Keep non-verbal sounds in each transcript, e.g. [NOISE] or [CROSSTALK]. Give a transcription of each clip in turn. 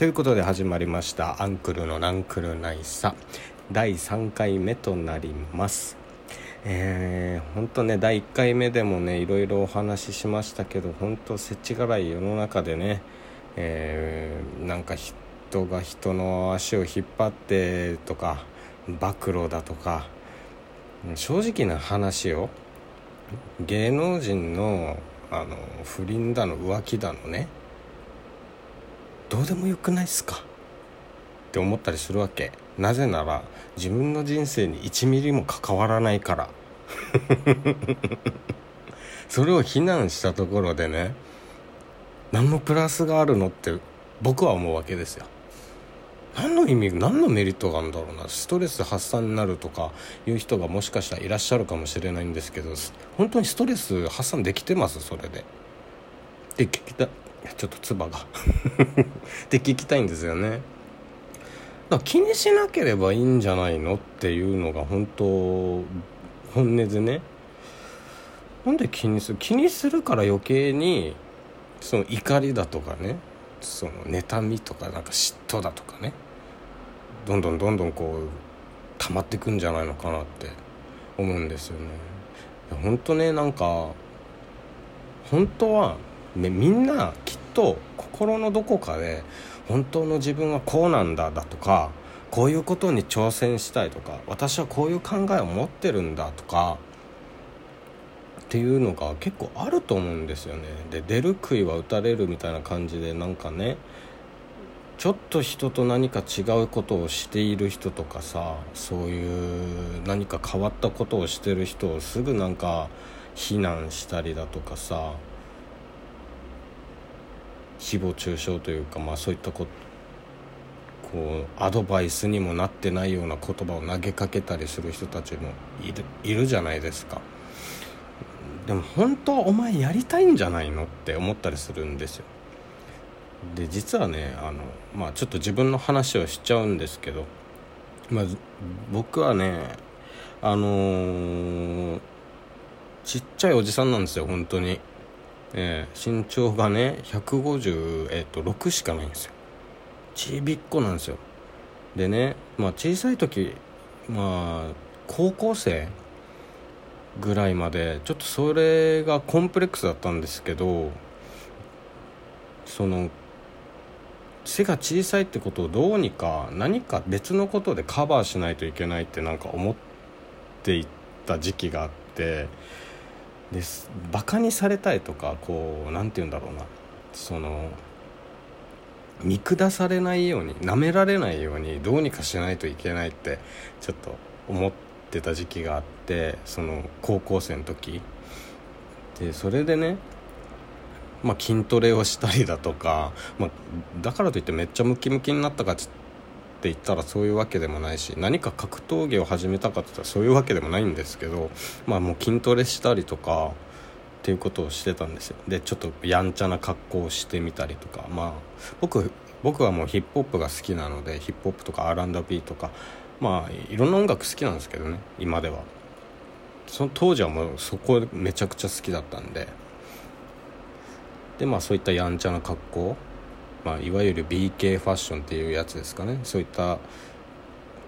ということで始まりました「アンクルのナンクルナイサ」第3回目となります。えー、ほんとね第1回目でもねいろいろお話ししましたけど本当せちがらい世の中でね、えー、なんか人が人の足を引っ張ってとか暴露だとか正直な話を芸能人のあの不倫だの浮気だのねどうでもよくないっすか？って思ったりするわけ。なぜなら自分の人生に1ミリも関わらないから。[LAUGHS] それを非難したところでね何のプラスがあるのって僕は思うわけですよ。何の意味何のメリットがあるんだろうな。ストレス発散になるとかいう人がもしかしたらいらっしゃるかもしれないんですけど本当にストレス発散できてます？それで。で聞きたちょっと唾が。[LAUGHS] って聞きたいんですよね。だから気にしなければいいんじゃないのっていうのが本当本音でね。なんで気にする気にするから余計にその怒りだとかね。その妬みとかなんか嫉妬だとかね。どんどんどんどんこう溜まってくんじゃないのかなって思うんですよね。本当ねなんか本当はみんなきっと心のどこかで本当の自分はこうなんだだとかこういうことに挑戦したいとか私はこういう考えを持ってるんだとかっていうのが結構あると思うんですよね。で出る杭は打たれるみたいな感じでなんかねちょっと人と何か違うことをしている人とかさそういう何か変わったことをしてる人をすぐなんか非難したりだとかさ誹謗中傷というか、まあ、そういったここうアドバイスにもなってないような言葉を投げかけたりする人たちもいるいるじゃないですか。でも本当はお前やりたいんじゃないのって思ったりするんですよ。で実はねあの、まあ、ちょっと自分の話をしちゃうんですけど、まあ、僕はねあのー、ちっちゃいおじさんなんですよ本当に。えー、身長がね150、えー、と6しかないんですよ。ちびっこなんですよ。でね、まあ、小さい時まあ高校生ぐらいまでちょっとそれがコンプレックスだったんですけどその背が小さいってことをどうにか何か別のことでカバーしないといけないってなんか思っていった時期があってです。バカにされたいとかこう何て言うんだろうな。その見下されないように舐められないようにどうにかしないといけないってちょっと思ってた時期があってその高校生の時。でそれでねまあ、筋トレをしたりだとか、まあ、だからといってめっちゃムキムキになったかって言ったらそういうわけでもないし何か格闘技を始めたかって言ったらそういうわけでもないんですけど、まあ、もう筋トレしたりとかっていうことをしてたんですよ。でちょっとやんちゃな格好をしてみたりとかまあ僕僕はもうヒップホップが好きなのでヒップホップとか R&B とかまあいろんな音楽好きなんですけどね今では。その当時はもうそこめちゃくちゃ好きだったんで。でまあそういったやんちゃな格好、まあ、いわゆる BK ファッションっていうやつですかね。そういった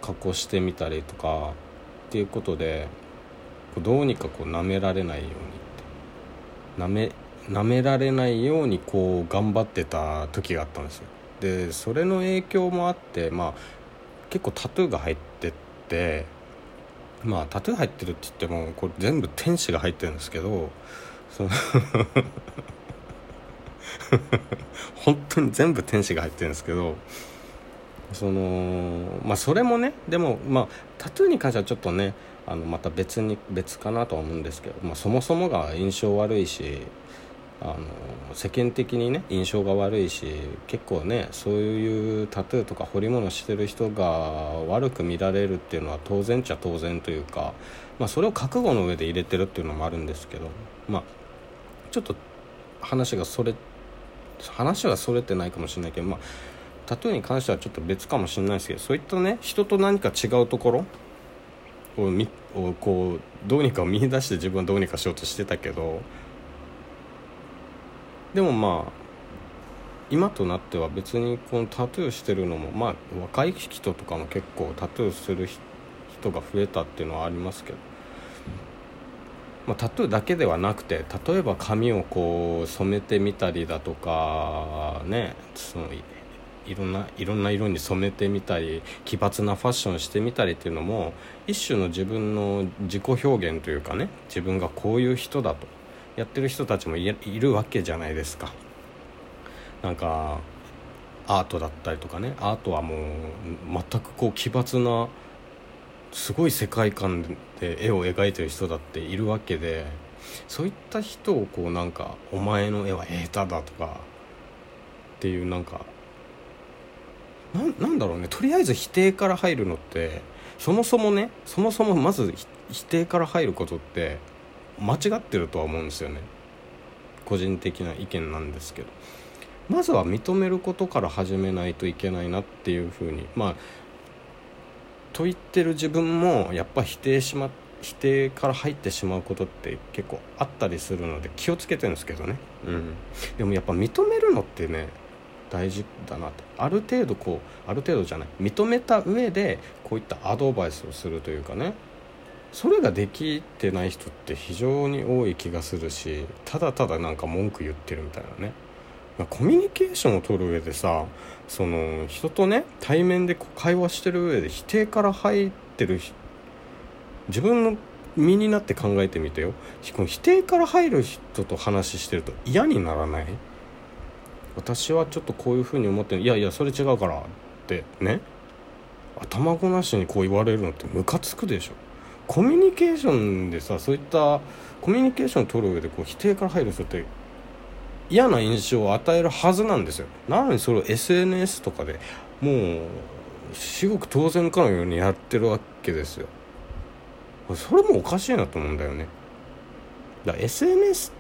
格好してみたりとかっていうことでどうにかこう舐められないように舐め舐められないようにこう頑張ってた時があったんですよ。でそれの影響もあってまあ結構タトゥーが入ってってまあタトゥー入ってるって言ってもこれ全部天使が入ってるんですけどその [LAUGHS] [LAUGHS] 本当に全部天使が入ってるんですけどそのまあそれもねでもまあタトゥーに関してはちょっとねあのまた別に別かなとは思うんですけど、まあ、そもそもが印象悪いしあの世間的にね印象が悪いし結構ねそういうタトゥーとか彫り物してる人が悪く見られるっていうのは当然っちゃ当然というか、まあ、それを覚悟の上で入れてるっていうのもあるんですけどまあちょっと話がそれ話はそれてないかもしれないけど、まあ、タトゥーに関してはちょっと別かもしれないですけどそういったね人と何か違うところをみをこうどうにか見出して自分はどうにかしようとしてたけどでもまあ今となっては別にこのタトゥーしてるのもまあ若い人とかも結構タトゥーする人が増えたっていうのはありますけど、まあ、タトゥーだけではなくて例えば髪をこう染めてみたりだとかねそのいろんないろんな色に染めてみたり奇抜なファッションしてみたりっていうのも一種の自分の自己表現というかね自分がこういう人だとやってる人たちもいるわけじゃないですか。なんかアートだったりとかねアートはもう全くこう奇抜なすごい世界観で絵を描いてる人だっているわけでそういった人をこうなんか「お前の絵は下手だ」とかっていうなんかなんだろうね。とりあえず否定から入るのってそもそもねそもそもまず否定から入ることって間違ってるとは思うんですよね。個人的な意見なんですけど。まずは認めることから始めないといけないなっていうふうにまあと言ってる自分もやっぱ否定しま否定から入ってしまうことって結構あったりするので気をつけてるんですけどね、うん、でもやっぱ認めるのってね大事だなって。ある程度こうある程度じゃない。認めた上でこういったアドバイスをするというかね。それができてない人って非常に多い気がするしただただなんか文句言ってるみたいなねコミュニケーションを取る上でさその人とね対面で会話してる上で否定から入ってる自分の身になって考えてみてよ。否定から入る人と話してると嫌にならない？私はちょっとこういうふうに思っていやいやそれ違うからってね。頭ごなしにこう言われるのってムカつくでしょ。コミュニケーションでさそういったコミュニケーションを取る上でこう否定から入る人って嫌な印象を与えるはずなんですよ。なのにそれを SNS とかでもう至極当然かのようにやってるわけですよ。それもおかしいなと思うんだよね。だ SNS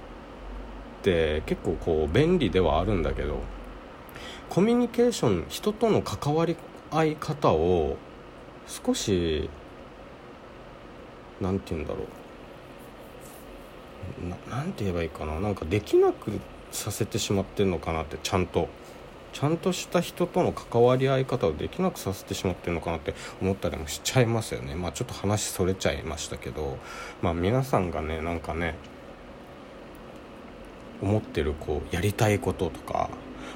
って結構こう便利ではあるんだけどコミュニケーション人との関わり合い方を少し何て言うんだろう。ななんて言えばいいかな。なんかできなくさせてしまってるのかなってちゃんとちゃんとした人との関わり合い方をできなくさせてしまってるのかなって思ったりもしちゃいますよね。まあちょっと話それちゃいましたけどまあ皆さんがねなんかね思ってるこうやりたいこととか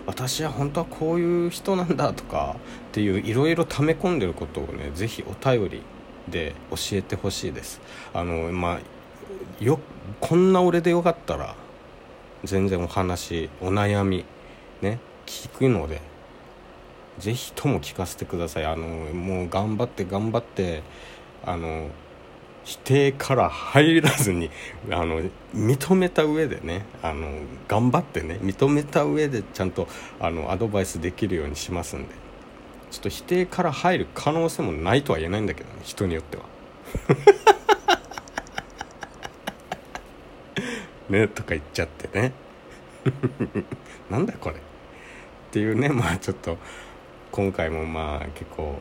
私は本当はこういう人なんだとかっていういろいろ溜め込んでることをね是非お便りで教えてほしいです。あのまあよこんな俺でよかったら全然お話お悩みね聞くので是非とも聞かせてください。あのもう頑張って頑張ってあの否定から入らずにあの認めた上でねあの頑張ってね認めた上でちゃんとあのアドバイスできるようにしますんでちょっと否定から入る可能性もないとは言えないんだけどね人によっては。ねとか言っちゃってね。[LAUGHS] なんだこれ。っていうねまあちょっと今回もまあ結構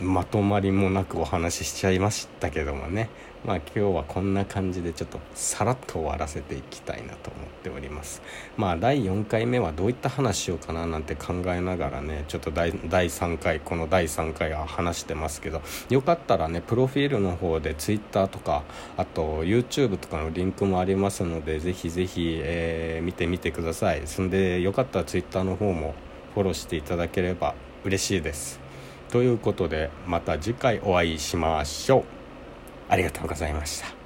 まとまりもなくお話ししちゃいましたけどもね。まあ今日はこんな感じでちょっとさらっと終わらせていきたいなと思っております。まあ第4回目はどういった話しようかななんて考えながらねちょっと第3回この第3回は話してますけどよかったらねプロフィールの方で Twitter とかあと YouTube とかのリンクもありますのでぜひぜひ、えー、見てみてください。そんでよかったら Twitter の方もフォローしていただければ嬉しいです。ということでまた次回お会いしましょう。ありがとうございました。